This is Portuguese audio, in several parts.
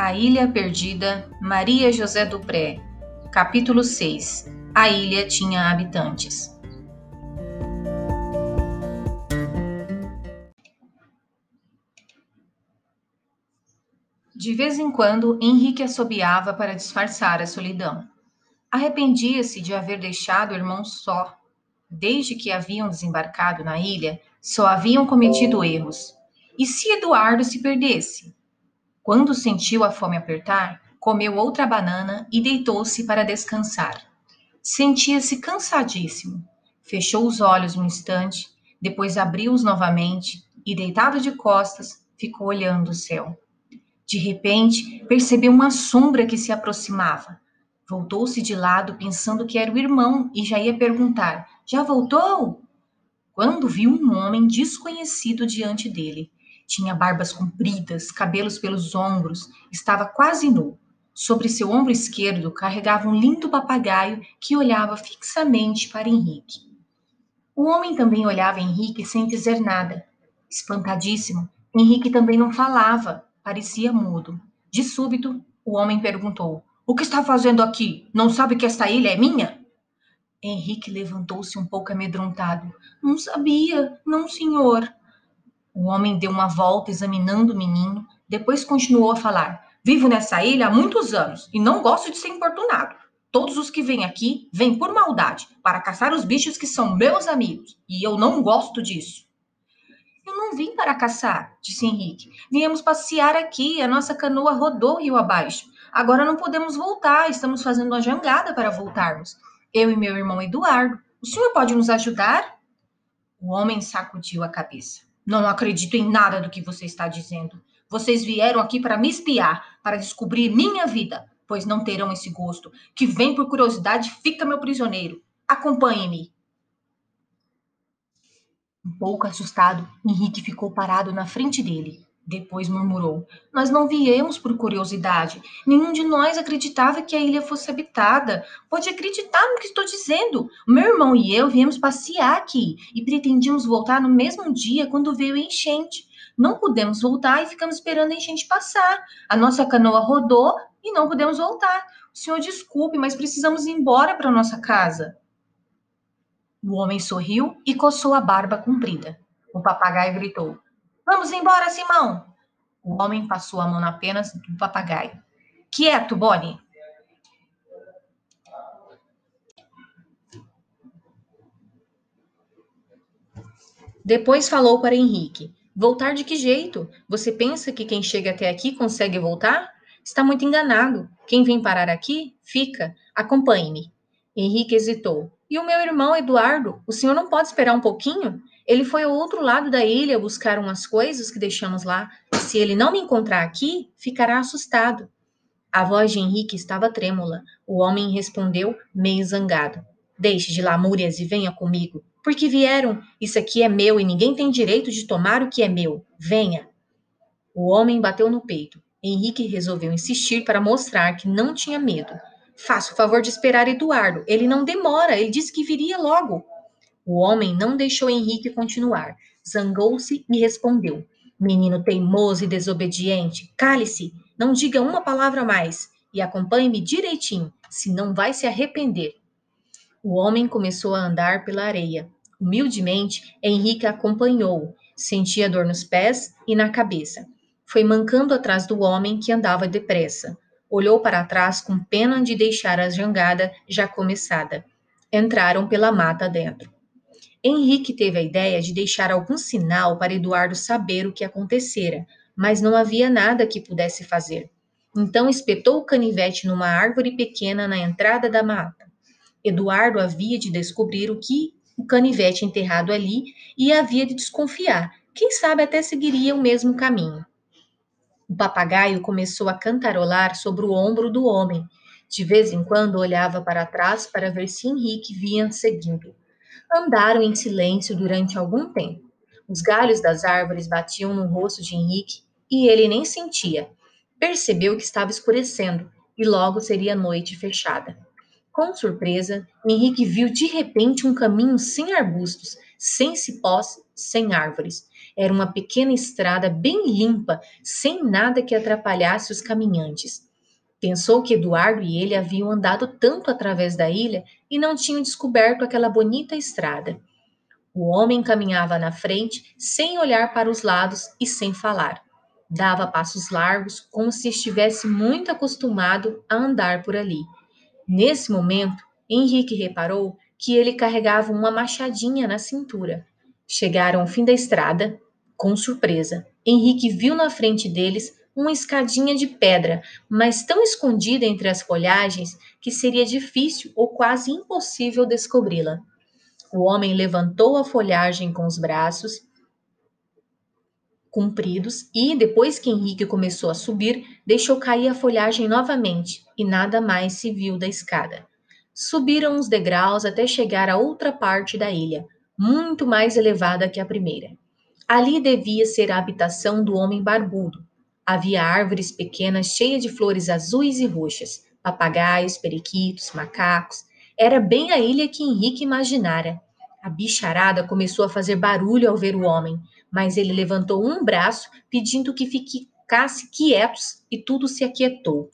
A Ilha Perdida, Maria José Dupré. Capítulo 6. A ilha tinha habitantes. De vez em quando, Henrique assobiava para disfarçar a solidão. Arrependia-se de haver deixado o irmão só. Desde que haviam desembarcado na ilha, só haviam cometido erros. E se Eduardo se perdesse? Quando sentiu a fome apertar, comeu outra banana e deitou-se para descansar. Sentia-se cansadíssimo. Fechou os olhos um instante, depois abriu-os novamente e, deitado de costas, ficou olhando o céu. De repente, percebeu uma sombra que se aproximava. Voltou-se de lado, pensando que era o irmão, e já ia perguntar: Já voltou? Quando viu um homem desconhecido diante dele. Tinha barbas compridas, cabelos pelos ombros, estava quase nu. Sobre seu ombro esquerdo carregava um lindo papagaio que olhava fixamente para Henrique. O homem também olhava Henrique sem dizer nada. Espantadíssimo, Henrique também não falava, parecia mudo. De súbito, o homem perguntou: O que está fazendo aqui? Não sabe que esta ilha é minha? Henrique levantou-se um pouco amedrontado. Não sabia, não, senhor. O homem deu uma volta examinando o menino, depois continuou a falar. Vivo nessa ilha há muitos anos e não gosto de ser importunado. Todos os que vêm aqui vêm por maldade, para caçar os bichos que são meus amigos, e eu não gosto disso. Eu não vim para caçar, disse Henrique. Viemos passear aqui, a nossa canoa rodou rio abaixo. Agora não podemos voltar, estamos fazendo uma jangada para voltarmos. Eu e meu irmão Eduardo. O senhor pode nos ajudar? O homem sacudiu a cabeça. Não acredito em nada do que você está dizendo. Vocês vieram aqui para me espiar, para descobrir minha vida, pois não terão esse gosto. Que vem por curiosidade, fica meu prisioneiro. Acompanhe-me. Um pouco assustado, Henrique ficou parado na frente dele. Depois murmurou: Nós não viemos por curiosidade. Nenhum de nós acreditava que a ilha fosse habitada. Pode acreditar no que estou dizendo. Meu irmão e eu viemos passear aqui e pretendíamos voltar no mesmo dia quando veio a enchente. Não pudemos voltar e ficamos esperando a enchente passar. A nossa canoa rodou e não pudemos voltar. O senhor desculpe, mas precisamos ir embora para nossa casa. O homem sorriu e coçou a barba comprida. O papagaio gritou: Vamos embora, Simão! O homem passou a mão na penas do papagaio. Quieto, Bonnie! Depois falou para Henrique: Voltar de que jeito? Você pensa que quem chega até aqui consegue voltar? Está muito enganado. Quem vem parar aqui, fica. Acompanhe-me. Henrique hesitou. E o meu irmão Eduardo? O senhor não pode esperar um pouquinho? Ele foi ao outro lado da ilha buscar umas coisas que deixamos lá. Se ele não me encontrar aqui, ficará assustado. A voz de Henrique estava trêmula. O homem respondeu, meio zangado: Deixe de lamúrias e venha comigo. Porque vieram? Isso aqui é meu e ninguém tem direito de tomar o que é meu. Venha. O homem bateu no peito. Henrique resolveu insistir para mostrar que não tinha medo. Faça o favor de esperar Eduardo. Ele não demora, ele disse que viria logo. O homem não deixou Henrique continuar. Zangou-se e respondeu: Menino teimoso e desobediente, cale-se, não diga uma palavra mais e acompanhe-me direitinho, senão vai se arrepender. O homem começou a andar pela areia. Humildemente, Henrique acompanhou. Sentia dor nos pés e na cabeça. Foi mancando atrás do homem que andava depressa. Olhou para trás com pena de deixar a jangada já começada. Entraram pela mata dentro. Henrique teve a ideia de deixar algum sinal para Eduardo saber o que acontecera, mas não havia nada que pudesse fazer. Então espetou o canivete numa árvore pequena na entrada da mata. Eduardo havia de descobrir o que o canivete enterrado ali e havia de desconfiar. Quem sabe até seguiria o mesmo caminho. Papagaio começou a cantarolar sobre o ombro do homem. De vez em quando olhava para trás para ver se Henrique vinha seguindo. Andaram em silêncio durante algum tempo. Os galhos das árvores batiam no rosto de Henrique e ele nem sentia. Percebeu que estava escurecendo e logo seria noite fechada. Com surpresa, Henrique viu de repente um caminho sem arbustos, sem cipós, sem árvores. Era uma pequena estrada bem limpa, sem nada que atrapalhasse os caminhantes. Pensou que Eduardo e ele haviam andado tanto através da ilha e não tinham descoberto aquela bonita estrada. O homem caminhava na frente, sem olhar para os lados e sem falar. Dava passos largos, como se estivesse muito acostumado a andar por ali. Nesse momento, Henrique reparou que ele carregava uma machadinha na cintura. Chegaram ao fim da estrada. Com surpresa, Henrique viu na frente deles uma escadinha de pedra, mas tão escondida entre as folhagens que seria difícil ou quase impossível descobri-la. O homem levantou a folhagem com os braços compridos e, depois que Henrique começou a subir, deixou cair a folhagem novamente e nada mais se viu da escada. Subiram os degraus até chegar a outra parte da ilha, muito mais elevada que a primeira. Ali devia ser a habitação do homem barbudo, Havia árvores pequenas cheias de flores azuis e roxas, papagaios, periquitos, macacos. Era bem a ilha que Henrique imaginara. A bicharada começou a fazer barulho ao ver o homem, mas ele levantou um braço pedindo que ficasse quietos e tudo se aquietou.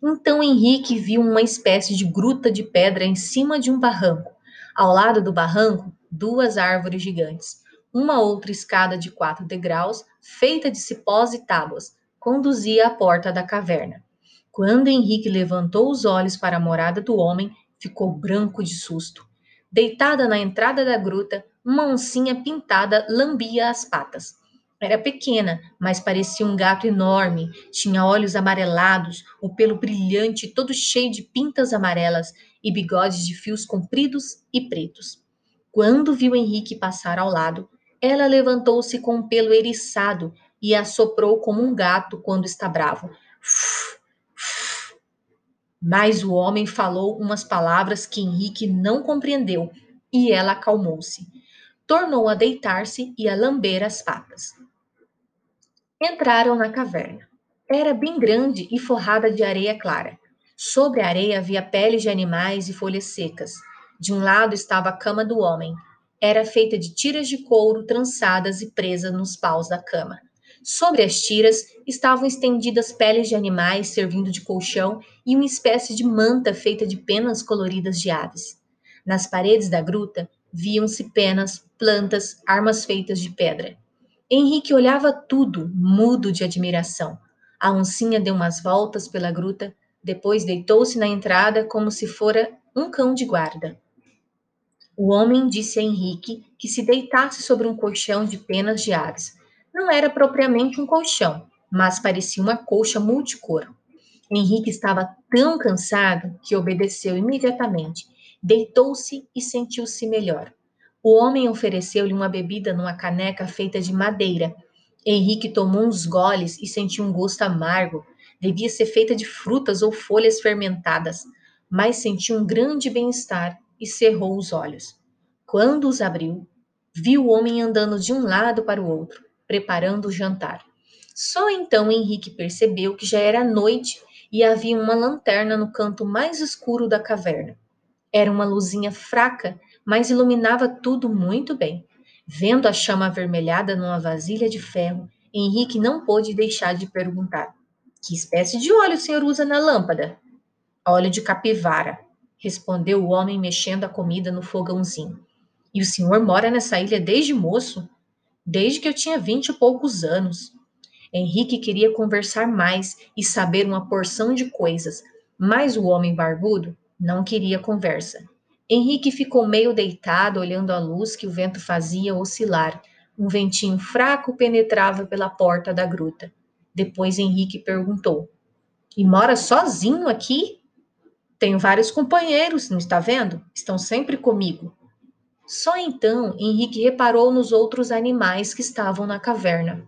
Então Henrique viu uma espécie de gruta de pedra em cima de um barranco. Ao lado do barranco, duas árvores gigantes. Uma outra escada de quatro degraus, feita de cipós e tábuas, conduzia à porta da caverna. Quando Henrique levantou os olhos para a morada do homem, ficou branco de susto. Deitada na entrada da gruta, uma oncinha pintada lambia as patas. Era pequena, mas parecia um gato enorme. Tinha olhos amarelados, o pelo brilhante, todo cheio de pintas amarelas e bigodes de fios compridos e pretos. Quando viu Henrique passar ao lado, ela levantou-se com o pelo eriçado e assoprou como um gato quando está bravo. Mas o homem falou umas palavras que Henrique não compreendeu e ela acalmou-se. Tornou a deitar-se e a lamber as patas. Entraram na caverna. Era bem grande e forrada de areia clara. Sobre a areia havia peles de animais e folhas secas. De um lado estava a cama do homem. Era feita de tiras de couro trançadas e presas nos paus da cama. Sobre as tiras estavam estendidas peles de animais servindo de colchão e uma espécie de manta feita de penas coloridas de aves. Nas paredes da gruta viam-se penas, plantas, armas feitas de pedra. Henrique olhava tudo, mudo de admiração. A oncinha deu umas voltas pela gruta, depois deitou-se na entrada como se fora um cão de guarda. O homem disse a Henrique que se deitasse sobre um colchão de penas de aves, não era propriamente um colchão, mas parecia uma colcha multicor. Henrique estava tão cansado que obedeceu imediatamente. Deitou-se e sentiu-se melhor. O homem ofereceu-lhe uma bebida numa caneca feita de madeira. Henrique tomou uns goles e sentiu um gosto amargo. Devia ser feita de frutas ou folhas fermentadas, mas sentiu um grande bem-estar e cerrou os olhos. Quando os abriu, viu o homem andando de um lado para o outro preparando o jantar. Só então Henrique percebeu que já era noite e havia uma lanterna no canto mais escuro da caverna. Era uma luzinha fraca, mas iluminava tudo muito bem. Vendo a chama avermelhada numa vasilha de ferro, Henrique não pôde deixar de perguntar: Que espécie de óleo o senhor usa na lâmpada? Óleo de capivara, respondeu o homem mexendo a comida no fogãozinho. E o senhor mora nessa ilha desde moço? desde que eu tinha vinte e poucos anos. Henrique queria conversar mais e saber uma porção de coisas, mas o homem barbudo não queria conversa. Henrique ficou meio deitado olhando a luz que o vento fazia oscilar. Um ventinho fraco penetrava pela porta da gruta. Depois Henrique perguntou: E mora sozinho aqui? Tenho vários companheiros, não está vendo? Estão sempre comigo. Só então Henrique reparou nos outros animais que estavam na caverna.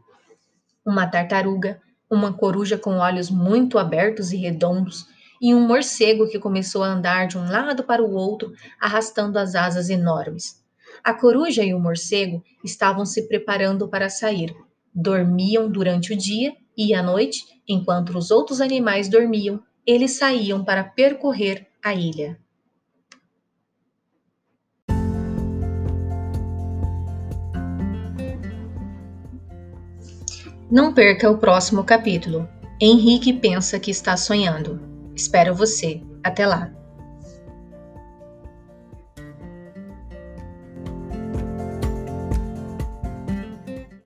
Uma tartaruga, uma coruja com olhos muito abertos e redondos, e um morcego que começou a andar de um lado para o outro, arrastando as asas enormes. A coruja e o morcego estavam se preparando para sair. Dormiam durante o dia e à noite, enquanto os outros animais dormiam, eles saíam para percorrer a ilha. Não perca o próximo capítulo. Henrique pensa que está sonhando. Espero você. Até lá!